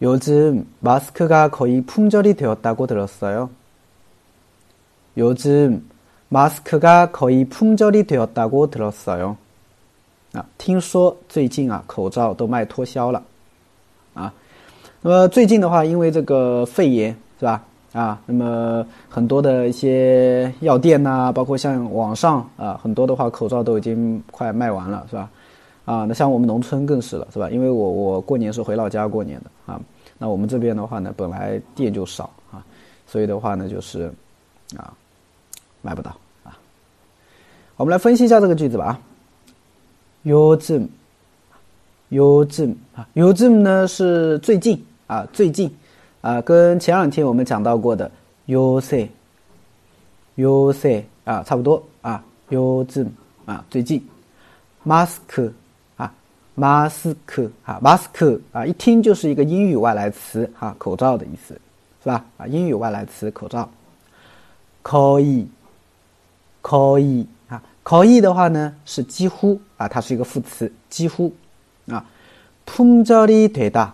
요즘마스크가거의품절이되었다고들었어요요즘마스크가거의품절이되었다고들었어요啊，听说最近啊，口罩都卖脱销了，啊，那么最近的话，因为这个肺炎是吧？啊，那么很多的一些药店呐，包括像网上啊，很多的话口罩都已经快卖完了，是吧？ 啊，那像我们农村更是了，是吧？因为我我过年是回老家过年的啊，那我们这边的话呢，本来店就少啊，所以的话呢，就是啊，买不到啊。我们来分析一下这个句子吧啊。요즘요즘啊，요즘呢是最近啊，最近啊，跟前两天我们讲到过的요새요새啊差不多啊，요즘啊最近마 스크啊마스크啊마스크啊一听就是一个英语外来词啊，口罩的意思是吧？啊，英语外来词口罩。可以可以啊，可以的话呢是几乎啊，它是一个副词，几乎啊。품절이되 다，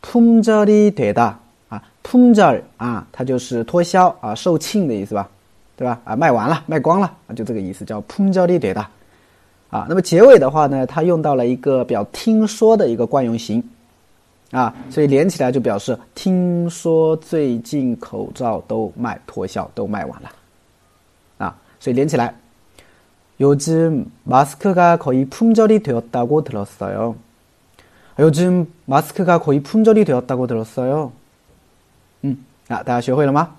품절이되 다， 啊，품절啊，它就是脱销啊，售罄的意思吧，对吧？啊，卖完了，卖光了啊，就这个意思，叫품절이되 다。 啊，那么结尾的话呢，它用到了一个表听说的一个惯用型啊，所以连起来就表示听说最近口罩都卖脱销，都卖完了啊，所以连起来。요즘마스크가거의품절이되었다고들었어요요즘마스크가거의품절이되었다고들었어요嗯，啊，大家学会了吗？